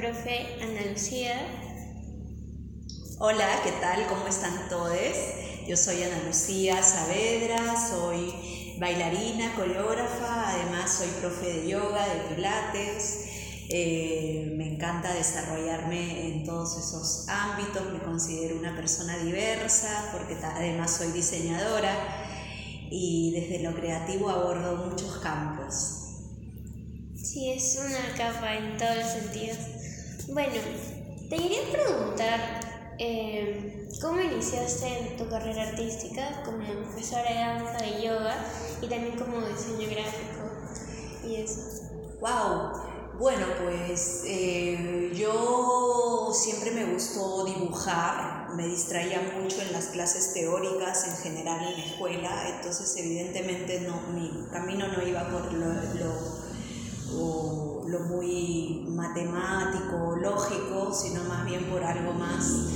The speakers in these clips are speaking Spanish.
profe Ana Lucía. Hola, ¿qué tal? ¿Cómo están todos? Yo soy Ana Lucía Saavedra, soy bailarina, coreógrafa, además soy profe de yoga, de pilates. Eh, me encanta desarrollarme en todos esos ámbitos, me considero una persona diversa porque además soy diseñadora y desde lo creativo abordo muchos campos. Sí, es una capa en todos los sentidos. Bueno, te quería preguntar, eh, ¿cómo iniciaste tu carrera artística como profesora de danza, de yoga y también como diseño gráfico y eso? ¡Wow! Bueno, pues eh, yo siempre me gustó dibujar, me distraía mucho en las clases teóricas en general en la escuela, entonces evidentemente no, mi camino no iba por lo lo muy matemático, lógico, sino más bien por algo más,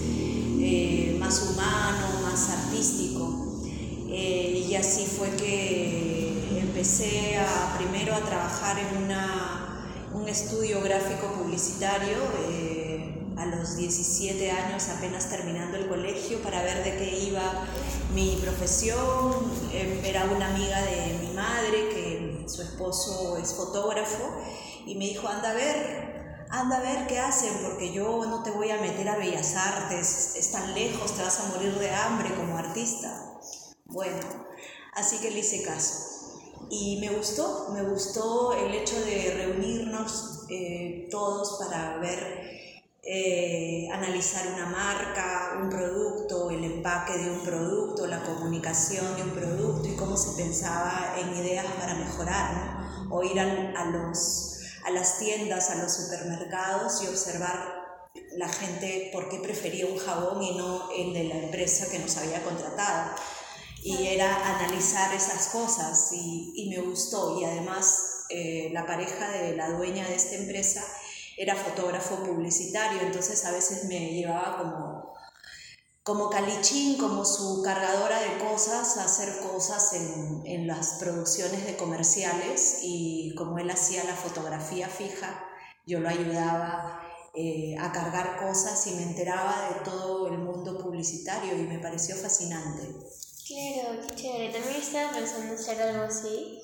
eh, más humano, más artístico. Eh, y así fue que empecé a, primero a trabajar en una, un estudio gráfico publicitario eh, a los 17 años, apenas terminando el colegio, para ver de qué iba mi profesión. Era una amiga de mi madre que su esposo es fotógrafo, y me dijo, anda a ver, anda a ver qué hacen, porque yo no te voy a meter a Bellas Artes, es tan lejos, te vas a morir de hambre como artista. Bueno, así que le hice caso. Y me gustó, me gustó el hecho de reunirnos eh, todos para ver eh, analizar una marca, un producto, el empaque de un producto, la comunicación de un producto y cómo se pensaba en ideas para mejorar, o ir a, los, a las tiendas, a los supermercados y observar la gente por qué prefería un jabón y no el de la empresa que nos había contratado. Y era analizar esas cosas y, y me gustó. Y además eh, la pareja de la dueña de esta empresa era fotógrafo publicitario, entonces a veces me llevaba como, como calichín, como su cargadora de cosas, a hacer cosas en, en las producciones de comerciales y como él hacía la fotografía fija, yo lo ayudaba eh, a cargar cosas y me enteraba de todo el mundo publicitario y me pareció fascinante. Claro, qué chévere. También estaba pensando hacer algo así.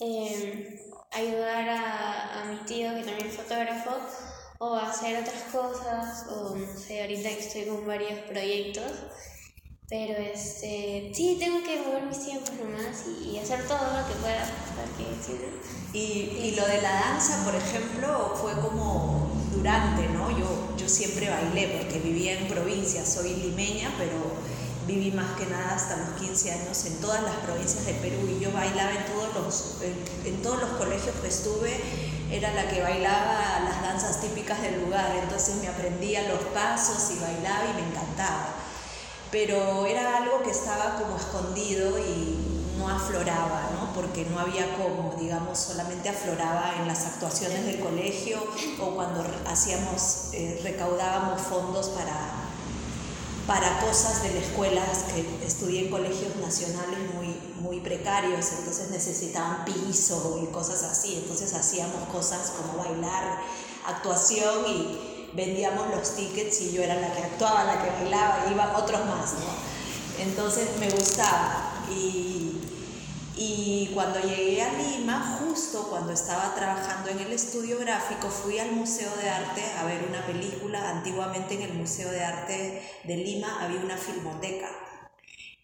Eh, ayudar a, a, mi tío, que también es fotógrafo, o hacer otras cosas, o no sé, ahorita estoy con varios proyectos. Pero este, sí, tengo que mover mis tiempos nomás y, hacer todo lo que pueda. y, y, lo de la danza, por ejemplo, fue como durante, ¿no? Yo, yo siempre bailé porque vivía en provincia, soy limeña, pero viví más que nada hasta los 15 años en todas las provincias de Perú y yo bailaba en todos los, en, todos los colegios que estuve, era la que bailaba las danzas típicas del lugar, entonces me aprendía los pasos y bailaba y me encantaba. Pero era algo que estaba como escondido y no afloraba, ¿no? porque no había como, digamos, solamente afloraba en las actuaciones del colegio o cuando hacíamos, eh, recaudábamos fondos para para cosas de la escuela, que estudié en colegios nacionales muy, muy precarios, entonces necesitaban piso y cosas así, entonces hacíamos cosas como bailar, actuación y vendíamos los tickets y yo era la que actuaba, la que bailaba, iba otros más, ¿no? Entonces me gustaba y y cuando llegué a Lima, justo cuando estaba trabajando en el estudio gráfico, fui al Museo de Arte a ver una película. Antiguamente en el Museo de Arte de Lima había una filmoteca.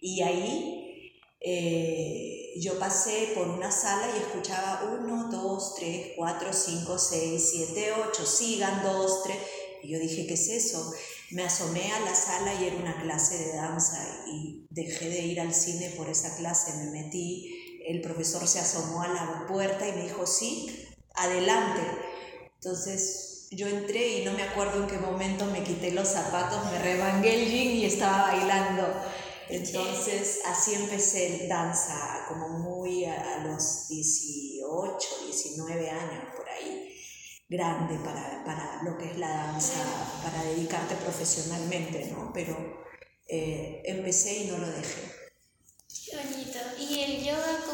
Y ahí eh, yo pasé por una sala y escuchaba 1, 2, 3, 4, 5, 6, 7, 8, sigan 2, 3. Y yo dije, ¿qué es eso? Me asomé a la sala y era una clase de danza y dejé de ir al cine por esa clase, me metí el profesor se asomó a la puerta y me dijo, sí, adelante. Entonces yo entré y no me acuerdo en qué momento me quité los zapatos, me rebangué el jean y estaba bailando. Entonces así empecé danza, como muy a, los 18, 19 años por ahí, grande para, para, lo que es la danza, para dedicarte profesionalmente, ¿no? Pero eh, empecé y no lo dejé. Qué bonito. ¿Y el yoga?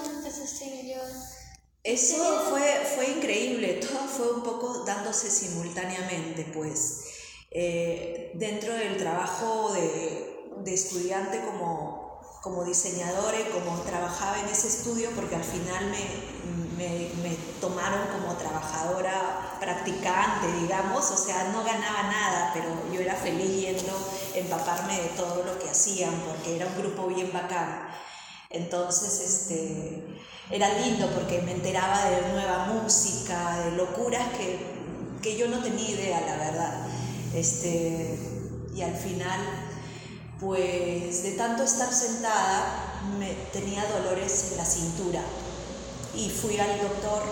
Eso fue, fue increíble, todo fue un poco dándose simultáneamente, pues eh, dentro del trabajo de, de estudiante como, como diseñadora y como trabajaba en ese estudio, porque al final me, me, me, tomaron como trabajadora practicante, digamos, o sea, no ganaba nada, pero yo era feliz yendo empaparme de todo lo que hacían, porque era un grupo bien bacán. Entonces, este, era lindo porque me enteraba de nueva música, de locuras que, que yo no tenía idea, la verdad. Este, y al final, pues de tanto estar sentada, me, tenía dolores en la cintura. Y fui al doctor,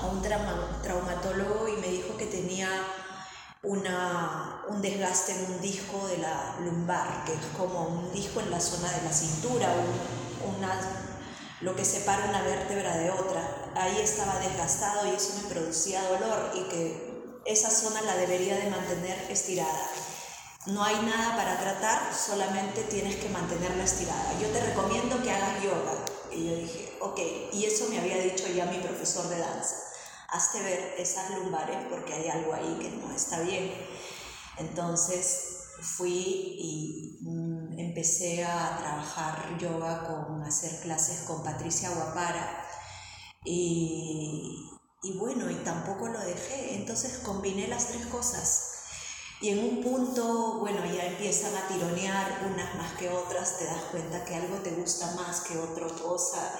a un traumatólogo, y me dijo que tenía una, un desgaste en un disco de la lumbar, que es como un disco en la zona de la cintura, una, lo que separa una vértebra de otra. Ahí estaba desgastado y eso me producía dolor y que esa zona la debería de mantener estirada. No hay nada para tratar, solamente tienes que mantenerla estirada. Yo te recomiendo que hagas yoga. Y yo dije, ok, y eso me había dicho ya mi profesor de danza hazte ver esas lumbares porque hay algo ahí que no está bien. Entonces fui y mm, empecé a trabajar yoga con hacer clases con Patricia Guapara y, y bueno, y tampoco lo dejé, entonces combiné las tres cosas. Y en un punto, bueno, ya empiezan a tironear unas más que otras, te das cuenta que algo te gusta más que otra cosa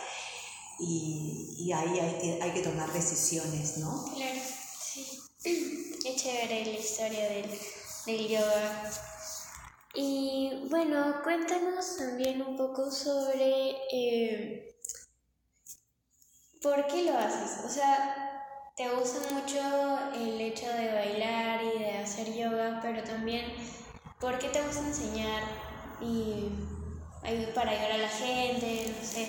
y, y ahí hay, hay, que tomar decisiones, ¿no? Claro, sí. Es chévere la historia del, del yoga. Y bueno, cuéntanos también un poco sobre eh, por qué lo haces. O sea, te gusta mucho el hecho de bailar y de hacer yoga, pero también por qué te gusta enseñar y para ayudar a la gente, no sé.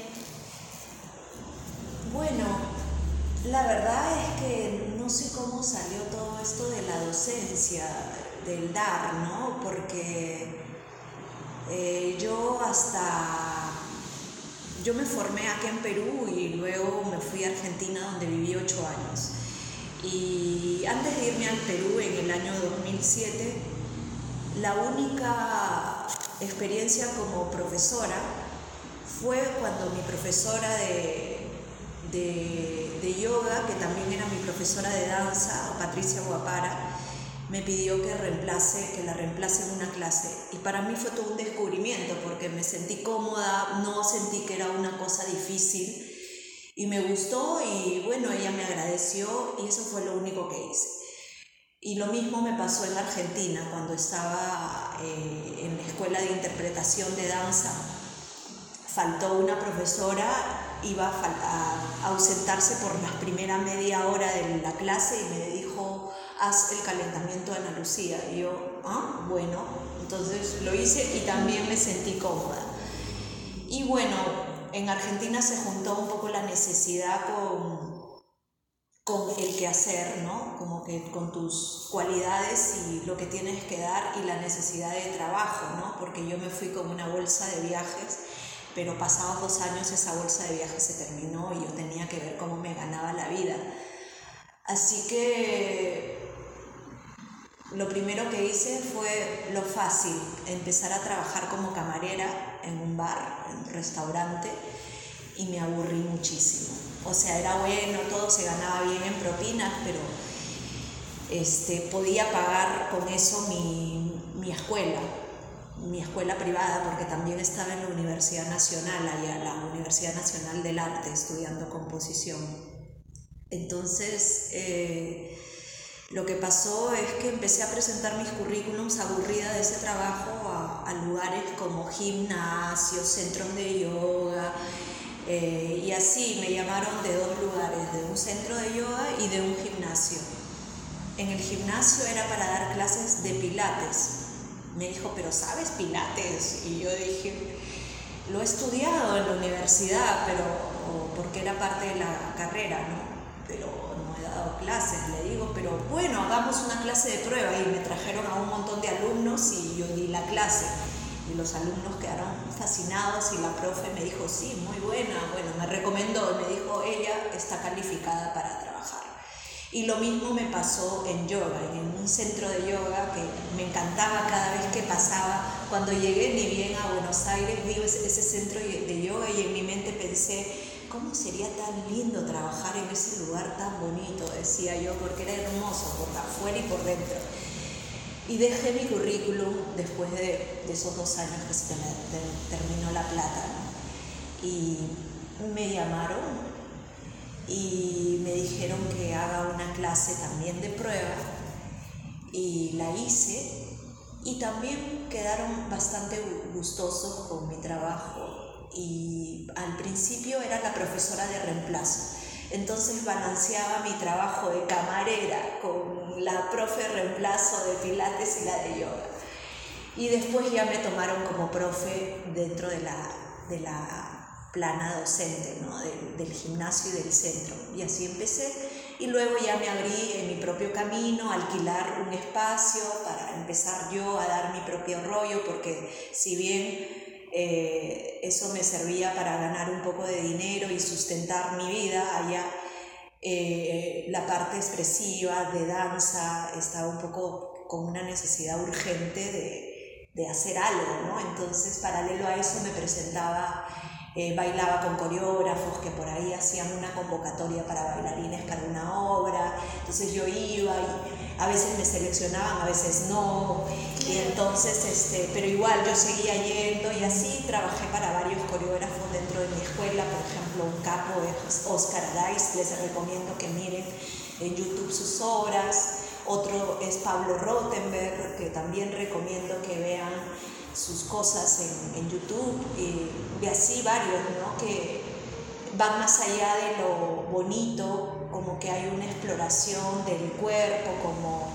Bueno, la verdad es que no sé cómo salió todo esto de la docencia, del dar, ¿no? Porque eh, yo hasta, yo me formé aquí en Perú y luego me fui a Argentina donde viví ocho años. Y antes de irme al Perú en el año 2007, la única experiencia como profesora fue cuando mi profesora de de, yoga, que también era mi profesora de danza, Patricia Guapara, me pidió que, reemplace, que la reemplace en una clase. Y para mí fue todo un descubrimiento porque me sentí cómoda, no sentí que era una cosa difícil y me gustó y bueno, ella me agradeció y eso fue lo único que hice. Y lo mismo me pasó en Argentina cuando estaba eh, en la escuela de interpretación de danza. Faltó una profesora iba a, ausentarse por la primera media hora de la clase y me dijo, haz el calentamiento de Ana Lucía. Y yo, ah, bueno, entonces lo hice y también me sentí cómoda. Y bueno, en Argentina se juntó un poco la necesidad con, con el que hacer, ¿no? Como que con tus cualidades y lo que tienes que dar y la necesidad de trabajo, ¿no? Porque yo me fui con una bolsa de viajes pero pasados dos años esa bolsa de viaje se terminó y yo tenía que ver cómo me ganaba la vida. Así que lo primero que hice fue lo fácil, empezar a trabajar como camarera en un bar, en un restaurante, y me aburrí muchísimo. O sea, era bueno, todo se ganaba bien en propinas, pero este, podía pagar con eso mi, mi escuela, mi escuela privada, porque también estaba en la Universidad Nacional, allá, la Universidad Nacional del Arte, estudiando composición. Entonces, eh, lo que pasó es que empecé a presentar mis currículums aburrida de ese trabajo a, lugares como gimnasios, centros de yoga, eh, y así me llamaron de dos lugares, de un centro de yoga y de un gimnasio. En el gimnasio era para dar clases de pilates, me dijo, pero ¿sabes Pilates? Y yo dije, lo he estudiado en la universidad, pero porque era parte de la carrera, ¿no? Pero no he dado clases, le digo, pero bueno, hagamos una clase de prueba y me trajeron a un montón de alumnos y yo di la clase. y los alumnos quedaron fascinados y la profe me dijo, sí, muy buena, bueno, me recomendó, me dijo, ella está calificada para trabajar. Y lo mismo me pasó en yoga, en un centro de yoga que me encantaba cada vez que pasaba. Cuando llegué ni bien a Buenos Aires vi ese, centro de yoga y en mi mente pensé, ¿cómo sería tan lindo trabajar en ese lugar tan bonito? Decía yo, porque era hermoso por afuera y por dentro. Y dejé mi currículum después de, esos dos años que se terminó la plata. Y me llamaron y me dijeron que haga una clase también de prueba y la hice y también quedaron bastante gustosos con mi trabajo y al principio era la profesora de reemplazo. Entonces balanceaba mi trabajo de camarera con la profe reemplazo de pilates y la de yoga. Y después ya me tomaron como profe dentro de la, de la plana docente ¿no? del gimnasio y del centro. Y así empecé. Y luego ya me abrí en mi propio camino, alquilar un espacio para empezar yo a dar mi propio rollo, porque si bien eh, eso me servía para ganar un poco de dinero y sustentar mi vida, allá eh, la parte expresiva de danza estaba un poco con una necesidad urgente de, de hacer algo, ¿no? Entonces, paralelo a eso me presentaba eh, bailaba con coreógrafos que por ahí hacían una convocatoria para bailarines para una obra, entonces yo iba y a veces me seleccionaban, a veces no, y entonces, este, pero igual yo seguía yendo y así trabajé para varios coreógrafos dentro de mi escuela, por ejemplo, un capo es Oscar Araiz, les recomiendo que miren en YouTube sus obras, otro es Pablo Rottenberg, que también recomiendo que vean sus cosas en, YouTube y, así varios, ¿no? Que van más allá de lo bonito, como que hay una exploración del cuerpo, como,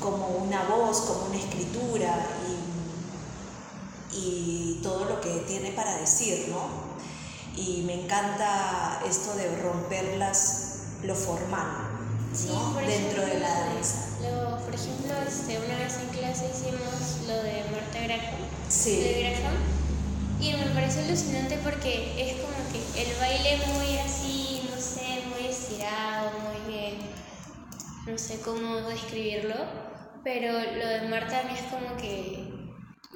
como una voz, como una escritura y, y todo lo que tiene para decir, ¿no? Y me encanta esto de romper lo formal, ¿no? Dentro de la danza. por ejemplo, este, una vez en clase hicimos lo de Marta Graham, sí. de Graham, y me parece alucinante porque es como que el baile muy así, no sé, muy estirado, muy bien, no sé cómo describirlo, pero lo de Marta a mí es como que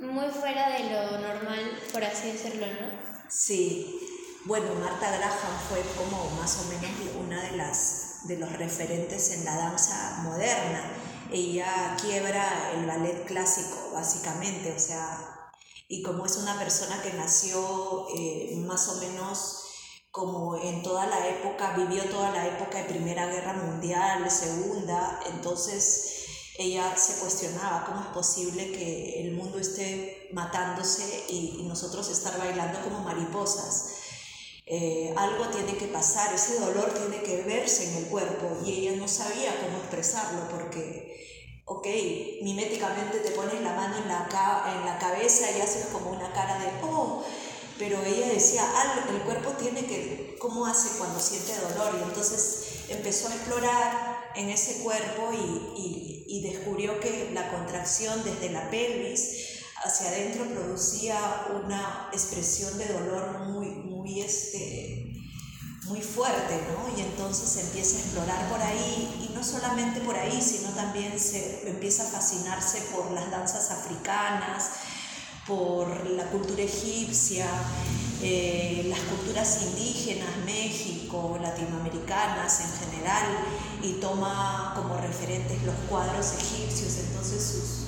muy fuera de lo normal, por así decirlo, ¿no? Sí, bueno, Marta Graham fue como más o menos una de las de los referentes en la danza moderna. Ella quiebra el ballet clásico, básicamente, o sea, y como es una persona que nació eh, más o menos como en toda la época, vivió toda la época de Primera Guerra Mundial, Segunda, entonces ella se cuestionaba cómo es posible que el mundo esté matándose y nosotros estar bailando como mariposas. Eh, algo tiene que pasar, ese dolor tiene que verse en el cuerpo y ella no sabía cómo expresarlo porque, ok, miméticamente te pones la mano en la, en la cabeza y haces como una cara de, oh, pero ella decía, el cuerpo tiene que, ¿cómo hace cuando siente dolor? Y entonces empezó a explorar en ese cuerpo y, y descubrió que la contracción desde la pelvis hacia adentro producía una expresión de dolor muy, muy, este, muy fuerte, ¿no? Y entonces empieza a explorar por ahí, y no solamente por ahí, sino también se empieza a fascinarse por las danzas africanas, por la cultura egipcia, eh, las culturas indígenas, México, latinoamericanas en general, y toma como referentes los cuadros egipcios, entonces sus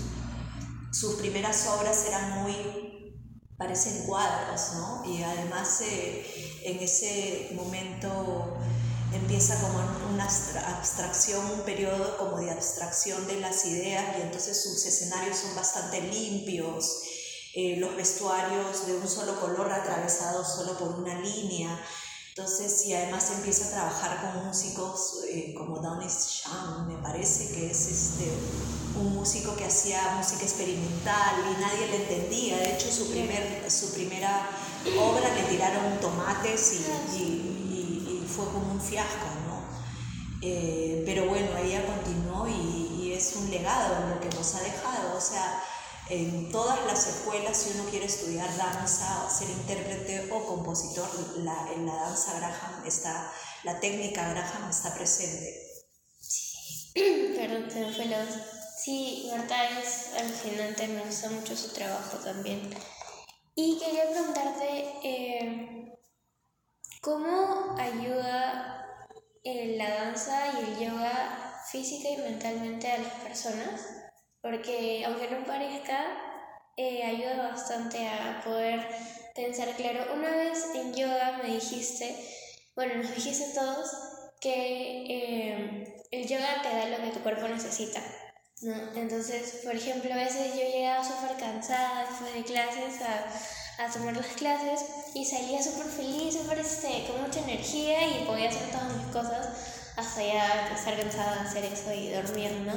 sus primeras obras eran muy, parecen cuadros, ¿no? Y además eh, en ese momento empieza como una abstracción, un periodo como de abstracción de las ideas y entonces sus escenarios son bastante limpios, eh, los vestuarios de un solo color atravesados solo por una línea. Entonces, y además empieza a trabajar con músicos eh, como Donis Sham, me parece que es este, un músico que hacía música experimental y nadie le entendía. De hecho, su, primer, su primera obra le tiraron tomates y, y, fue como un fiasco, ¿no? Eh, pero bueno, ella continuó y, es un legado lo que nos ha dejado. O sea, en todas las escuelas, si uno quiere estudiar danza, ser intérprete o compositor, la, en la danza Graham está, la técnica Graham está presente. Sí, perdón, te fue la Sí, Marta es alucinante, me gusta mucho su trabajo también. Y quería preguntarte, eh, ¿cómo ayuda eh, la danza y el yoga física y mentalmente a las personas? Porque aunque no parezca, eh, ayuda bastante a poder pensar claro. Una vez en yoga me dijiste, bueno, nos dijiste todos que el yoga te da lo que tu cuerpo necesita. ¿no? Entonces, por ejemplo, a veces yo llegaba súper cansada después de clases a, a, tomar las clases y salía súper feliz, súper este, con mucha energía y podía hacer todas mis cosas hasta ya estar cansada de hacer eso y dormir, ¿no?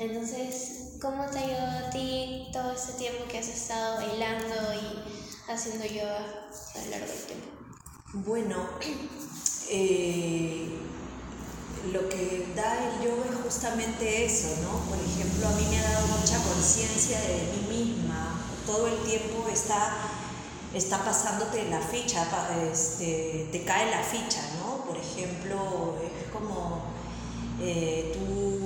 Entonces, ¿cómo te ayudó a ti todo este tiempo que has estado bailando y haciendo yoga a lo largo del tiempo? Bueno, eh, lo que da el yoga es justamente eso, ¿no? Por ejemplo, a mí me ha dado mucha conciencia de mí misma. Todo el tiempo está, está pasándote la ficha, este, te cae la ficha, ¿no? Por ejemplo, es como eh, tú,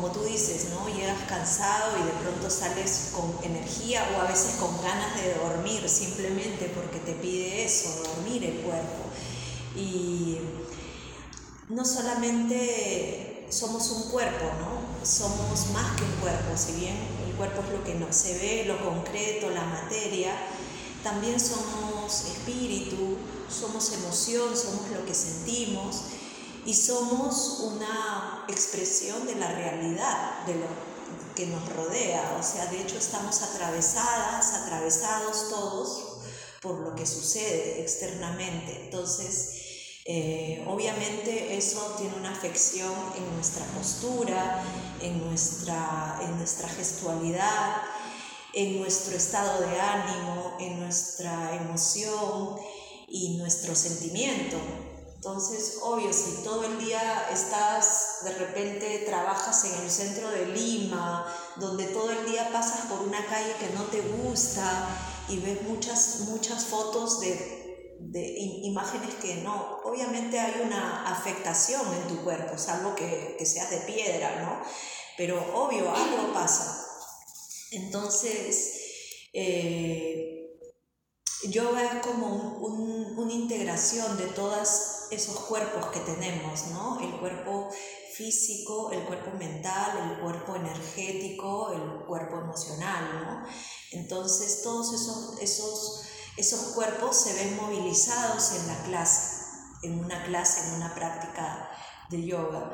como tú dices, ¿no? Llegas cansado y de pronto sales con energía o a veces con ganas de dormir simplemente porque te pide eso, dormir el cuerpo. Y no solamente somos un cuerpo, ¿no? Somos más que un cuerpo, si bien el cuerpo es lo que no se ve, lo concreto, la materia, también somos espíritu, somos emoción, somos lo que sentimos y somos una expresión de la realidad, de lo que nos rodea. O sea, de hecho estamos atravesadas, atravesados todos por lo que sucede externamente. Entonces, eh, obviamente eso tiene una afección en nuestra postura, en nuestra, en nuestra gestualidad, en nuestro estado de ánimo, en nuestra emoción y nuestro sentimiento. Entonces, obvio, si todo el día estás, de repente trabajas en el centro de Lima, donde todo el día pasas por una calle que no te gusta y ves muchas, muchas fotos de de imágenes que no, obviamente hay una afectación en tu cuerpo, salvo que, que seas de piedra, ¿no? Pero obvio, algo pasa. Entonces, eh, yoga es como una integración de todos esos cuerpos que tenemos, ¿no? El cuerpo físico, el cuerpo mental, el cuerpo energético, el cuerpo emocional, ¿no? Entonces, todos esos, esos esos cuerpos se ven movilizados en la clase, en una clase, en una práctica de yoga.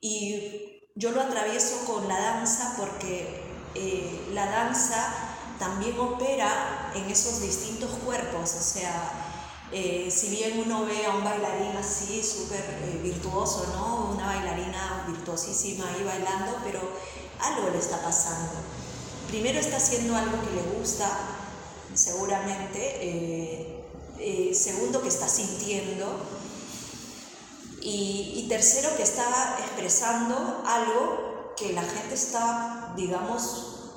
Y yo lo atravieso con la danza porque eh, la danza también opera en esos distintos cuerpos, o sea, eh, si bien uno ve a un bailarín así, súper eh, virtuoso, ¿no? Una bailarina virtuosísima ahí bailando, pero algo le está pasando. Primero está haciendo algo que le gusta, seguramente. Eh, eh, segundo, que está sintiendo. Y, tercero, que está expresando algo que la gente está, digamos,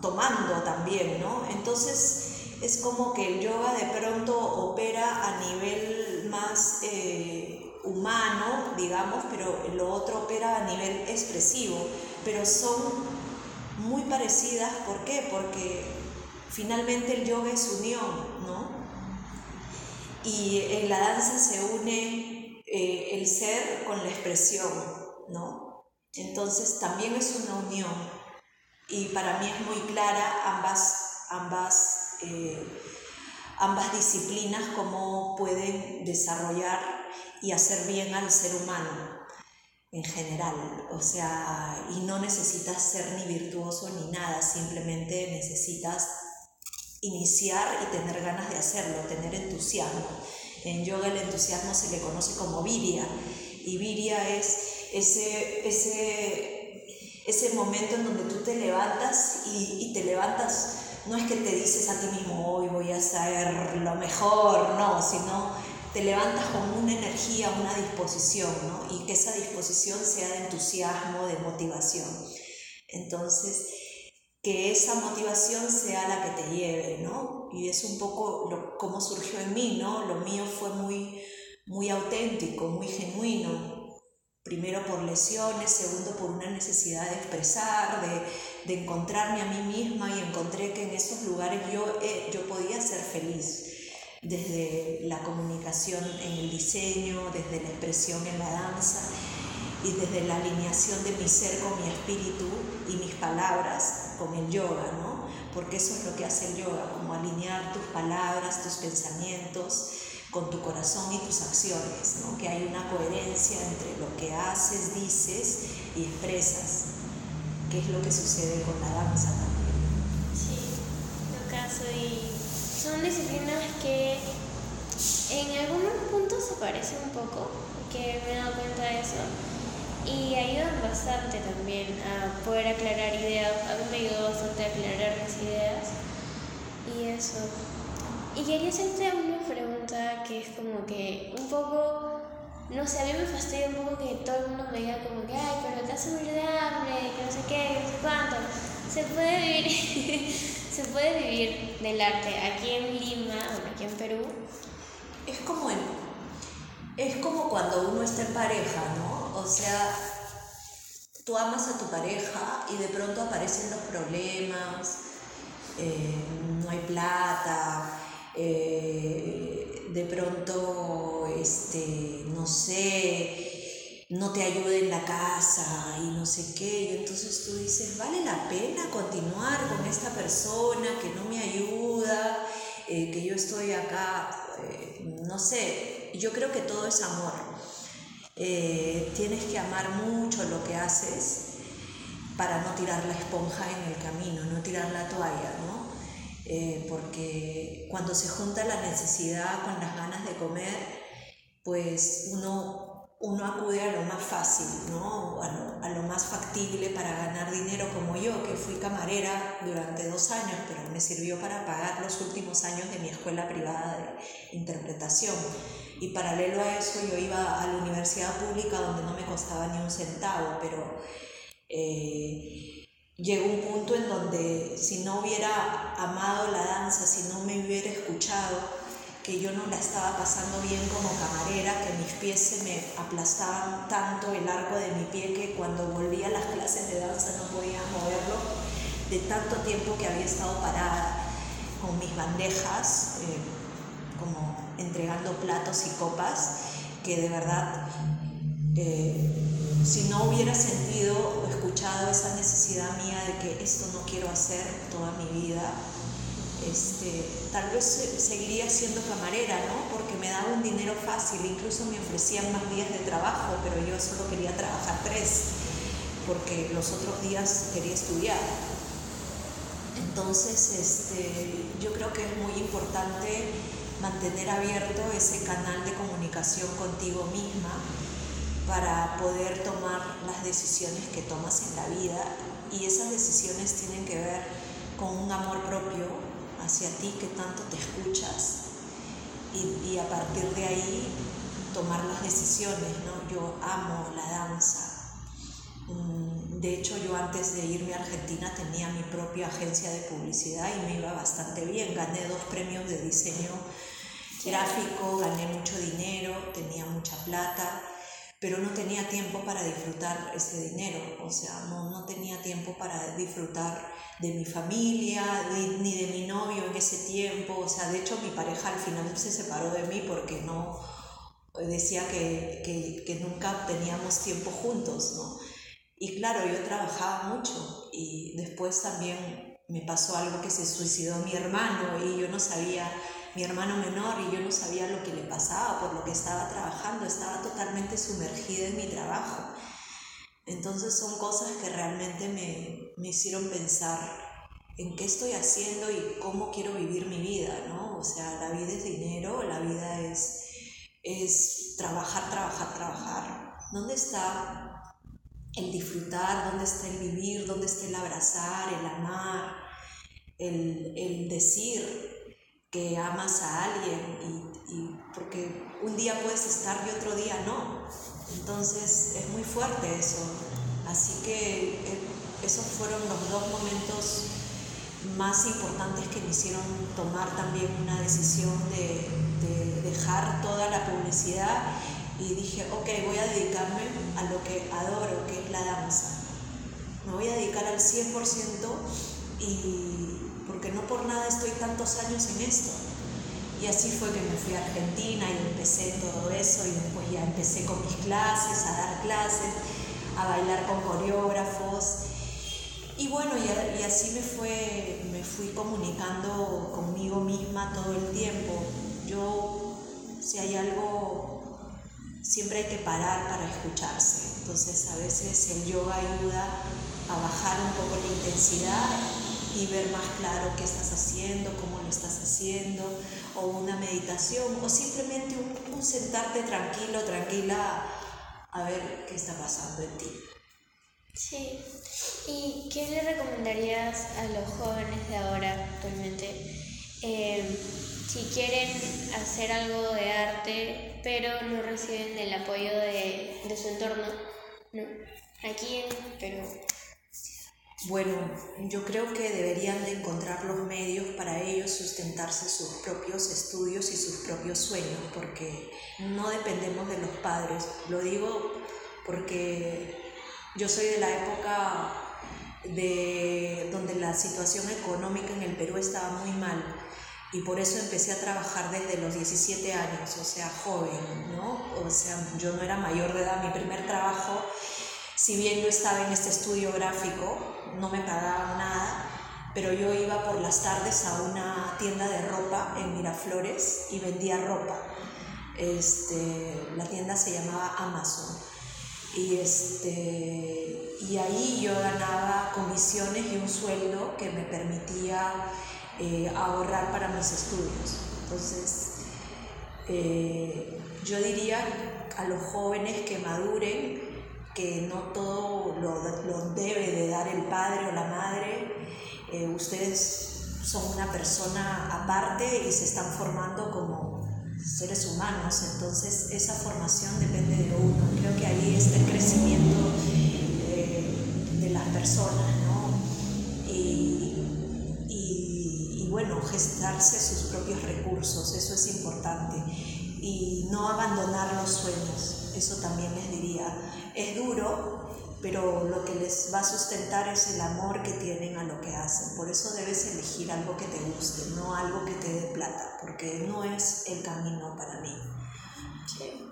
tomando también, ¿no? Entonces, es como que el yoga de pronto opera a nivel más eh, humano, digamos, pero lo otro opera a nivel expresivo, pero son muy parecidas, ¿por qué? Porque Finalmente el yoga es unión, ¿no? Y en la danza se une eh, el ser con la expresión, ¿no? Entonces también es una unión y para mí es muy clara ambas, ambas, eh, ambas disciplinas cómo pueden desarrollar y hacer bien al ser humano en general, o sea, y no necesitas ser ni virtuoso ni nada, simplemente necesitas iniciar y tener ganas de hacerlo, tener entusiasmo. En yoga el entusiasmo se le conoce como virya y virya es ese, ese, ese momento en donde tú te levantas y te levantas, no es que te dices a ti mismo, hoy voy a hacer lo mejor, no, sino te levantas con una energía, una disposición, ¿no? Y que esa disposición sea de entusiasmo, de motivación. Entonces, que esa motivación sea la que te lleve, ¿no? Y es un poco lo, cómo surgió en mí, ¿no? Lo mío fue muy, muy auténtico, muy genuino. Primero por lesiones, segundo por una necesidad de expresar, de, de encontrarme a mí misma y encontré que en esos lugares yo, eh, yo podía ser feliz desde la comunicación en el diseño, desde la expresión en la danza y desde la alineación de mi ser con mi espíritu y mis palabras con el yoga, ¿no? Porque eso es lo que hace el yoga, como alinear tus palabras, tus pensamientos con tu corazón y tus acciones, ¿no? Que hay una coherencia entre lo que haces, dices y expresas, que es lo que sucede con la danza también. Sí, lo caso y son disciplinas que en algunos puntos se parecen un poco, que me he dado cuenta de eso y ayudan bastante también a poder aclarar ideas. A mí me ayudó bastante a aclarar mis ideas y eso. Y quería hacerte una pregunta que es como que un poco, no sé, a mí me fastidia un poco que todo el mundo me diga como que, ay, pero te hace morir de hambre, que no sé qué, no sé cuánto. Se puede vivir, se puede vivir del arte aquí en Lima, o aquí en Perú. Es como el, es como cuando uno está en pareja, ¿no? O sea, tú amas a tu pareja y de pronto aparecen los problemas, eh, no hay plata, eh, de pronto, este, no sé, no te ayuda en la casa y no sé qué. Y entonces tú dices, vale la pena continuar con esta persona que no me ayuda, eh, que yo estoy acá, no sé, yo creo que todo es amor. Eh, tienes que amar mucho lo que haces para no tirar la esponja en el camino, no tirar la toalla, ¿no? Eh, porque cuando se junta la necesidad con las ganas de comer, pues uno, uno acude a lo más fácil, ¿no? A lo, a lo más factible para ganar dinero, como yo, que fui camarera durante dos años, pero me sirvió para pagar los últimos años de mi escuela privada de interpretación. Y paralelo a eso yo iba a la universidad pública donde no me costaba ni un centavo, pero eh, llegó un punto en donde si no hubiera amado la danza, si no me hubiera escuchado, que yo no la estaba pasando bien como camarera, que mis pies se me aplastaban tanto el arco de mi pie que cuando volvía a las clases de danza no podía moverlo, de tanto tiempo que había estado parada con mis bandejas. Eh, como entregando platos y copas, que de verdad, eh, si no hubiera sentido escuchado esa necesidad mía de que esto no quiero hacer toda mi vida, este, tal vez seguiría siendo camarera, ¿no? Porque me daba un dinero fácil, incluso me ofrecían más días de trabajo, pero yo solo quería trabajar tres, porque los otros días quería estudiar. Entonces, este, yo creo que es muy importante mantener abierto ese canal de comunicación contigo misma para poder tomar las decisiones que tomas en la vida y esas decisiones tienen que ver con un amor propio hacia ti que tanto te escuchas y, a partir de ahí tomar las decisiones, ¿no? Yo amo la danza. Mm, de hecho, yo antes de irme a Argentina tenía mi propia agencia de publicidad y me iba bastante bien. Gané dos premios de diseño gráfico, gané mucho dinero, tenía mucha plata, pero no tenía tiempo para disfrutar ese dinero, o sea, no, no tenía tiempo para disfrutar de mi familia, ni de mi novio en ese tiempo, o sea, de hecho mi pareja al final se separó de mí porque no decía que, que, que nunca teníamos tiempo juntos, ¿no? Y claro, yo trabajaba mucho y después también me pasó algo que se suicidó mi hermano y yo no sabía mi hermano menor y yo no sabía lo que le pasaba por lo que estaba trabajando, estaba totalmente sumergida en mi trabajo. Entonces son cosas que realmente me, me hicieron pensar en qué estoy haciendo y cómo quiero vivir mi vida, ¿no? O sea, la vida es dinero, la vida es, es trabajar, trabajar, trabajar. ¿Dónde está el disfrutar? ¿Dónde está el vivir? ¿Dónde está el abrazar, el amar, el, el decir? Que amas a alguien y, porque un día puedes estar y otro día no. Entonces es muy fuerte eso. Así que esos fueron los dos momentos más importantes que me hicieron tomar también una decisión de, de dejar toda la publicidad y dije, ok, voy a dedicarme a lo que adoro, que es la danza. Me voy a dedicar al 100% y porque no por nada estoy tantos años en esto. Y así fue que me fui a Argentina y empecé todo eso y después ya empecé con mis clases, a dar clases, a bailar con coreógrafos. Y bueno, y, y así me, fue, me fui comunicando conmigo misma todo el tiempo. Yo, si hay algo, siempre hay que parar para escucharse. Entonces a veces el yoga ayuda a bajar un poco la intensidad y ver más claro qué estás haciendo, cómo lo estás haciendo, o una meditación, o simplemente un, sentarte tranquilo, tranquila, a ver qué está pasando en ti. Sí. ¿Y qué le recomendarías a los jóvenes de ahora actualmente? Em, si quieren hacer algo de arte, pero no reciben el apoyo de, de su entorno, ¿no? Aquí en Perú. Bueno, yo creo que deberían de encontrar los medios para ellos sustentarse sus propios estudios y sus propios sueños, porque no dependemos de los padres. Lo digo porque yo soy de la época de donde la situación económica en el Perú estaba muy mal y por eso empecé a trabajar desde los 17 años, o sea, joven, ¿no? O sea, yo no era mayor de edad, mi primer trabajo si bien yo estaba en este estudio gráfico, no me pagaban nada, pero yo iba por las tardes a una tienda de ropa en Miraflores y vendía ropa. Este, la tienda se llamaba Amazon. Y, este, y ahí yo ganaba comisiones y un sueldo que me permitía eh, ahorrar para mis estudios. Entonces, eh, yo diría a los jóvenes que maduren, que no todo lo, debe de dar el padre o la madre. Eh, ustedes son una persona aparte y se están formando como seres humanos, entonces esa formación depende de uno. Creo que ahí está el crecimiento eh, de las personas, ¿no? Y bueno, gestarse sus propios recursos, eso es importante. Y no abandonar los sueños, eso también les diría es duro, pero lo que les va a sustentar es el amor que tienen a lo que hacen. Por eso debes elegir algo que te guste, no algo que te dé plata, porque no es el camino para mí. Sí.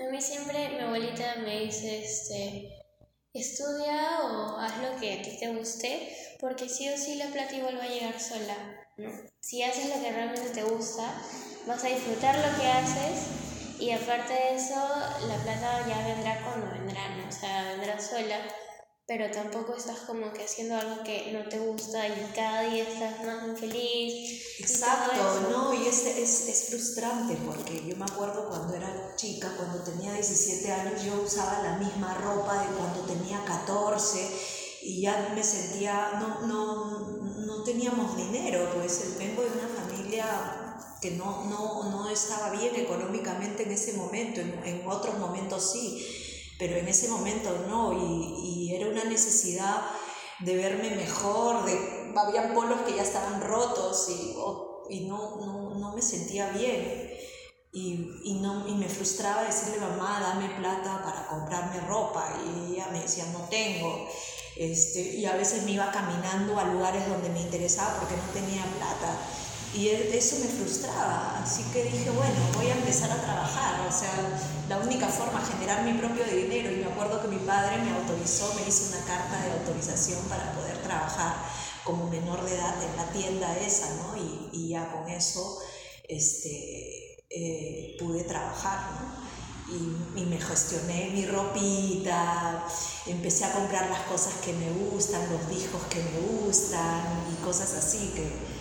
A mí siempre mi abuelita me dice, este, estudia o haz lo que a ti te guste, porque sí o sí la plata igual va a llegar sola. Si haces lo que realmente te gusta, vas a disfrutar lo que haces y aparte de eso, la plata ya vendrá cuando vendrá, ¿no? O sea, vendrá sola, pero tampoco estás como que haciendo algo que no te gusta y cada día estás más infeliz. Exacto, ¿no? Y es, es, es, frustrante porque yo me acuerdo cuando era chica, cuando tenía 17 años, yo usaba la misma ropa de cuando tenía 14 y ya me sentía, no, no, no teníamos dinero, pues vengo de una familia que no, no, no estaba bien económicamente en ese momento, en, otros momentos sí, pero en ese momento no, y, y era una necesidad de verme mejor, de, había polos que ya estaban rotos y, y no, no, no, me sentía bien. Y, y, no, y me frustraba decirle, mamá, dame plata para comprarme ropa. Y ella me decía, no tengo. Este, y a veces me iba caminando a lugares donde me interesaba porque no tenía plata. Y eso me frustraba, así que dije, bueno, voy a empezar a trabajar, o sea, la única forma, generar mi propio dinero. Y me acuerdo que mi padre me autorizó, me hizo una carta de autorización para poder trabajar como menor de edad en la tienda esa, ¿no? Y, y ya con eso este, eh, pude trabajar, ¿no? Y, y, me gestioné mi ropita, empecé a comprar las cosas que me gustan, los discos que me gustan y cosas así que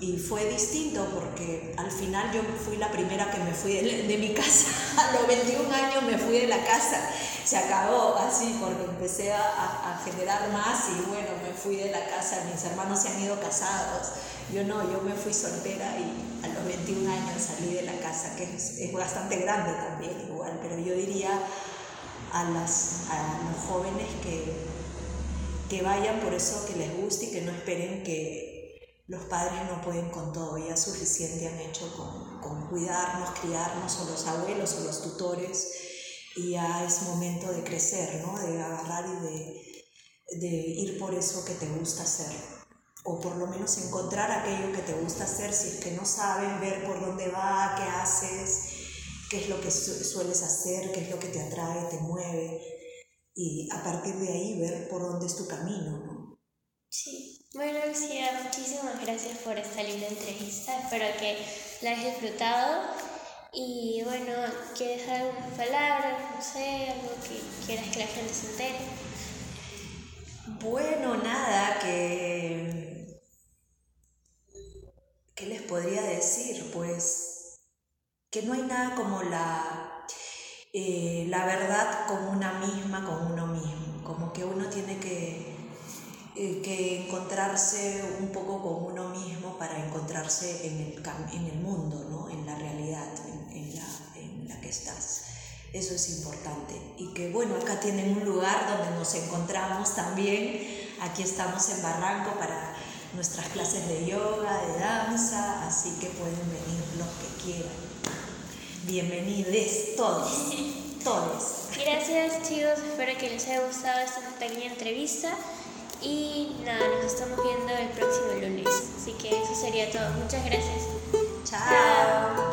y fue distinto porque al final yo fui la primera que me fui de, mi casa. A los 21 años me fui de la casa. Se acabó así porque empecé a, a, generar más y bueno, me fui de la casa. Mis hermanos se han ido casados. Yo no, yo me fui soltera y a los 21 años salí de la casa, que es, es bastante grande también igual, pero yo diría a, las, a los jóvenes que que vayan por eso que les guste y que no esperen que los padres no pueden con todo, ya suficiente han hecho con, cuidarnos, criarnos, o los abuelos o los tutores, y ya es momento de crecer, ¿no? de agarrar y de, ir por eso que te gusta hacer o por lo menos encontrar aquello que te gusta hacer si es que no saben ver por dónde va, qué haces, qué es lo que sueles hacer, qué es lo que te atrae, te mueve y a partir de ahí ver por dónde es tu camino, ¿no? Sí. Bueno, Lucía, muchísimas gracias por esta linda entrevista. Espero que la hayas disfrutado. Y bueno, ¿quieres dar algunas palabras? No sé, algo que quieras que la gente se entere. Bueno, nada, que... ¿Qué les podría decir? Pues que no hay nada como la, eh, la verdad con una misma, con uno mismo. Como que uno tiene que, que encontrarse un poco con uno mismo para encontrarse en el, en el mundo, ¿no? en la realidad en, la, en la que estás. Eso es importante. Y que bueno, acá tienen un lugar donde nos encontramos también. Aquí estamos en Barranco para nuestras clases de yoga, de danza, así que pueden venir los que quieran. Bienvenidos todos, todos. Gracias chicos, espero que les haya gustado esta pequeña entrevista y nada, nos estamos viendo el próximo lunes. Así que eso sería todo. Muchas gracias. Chao.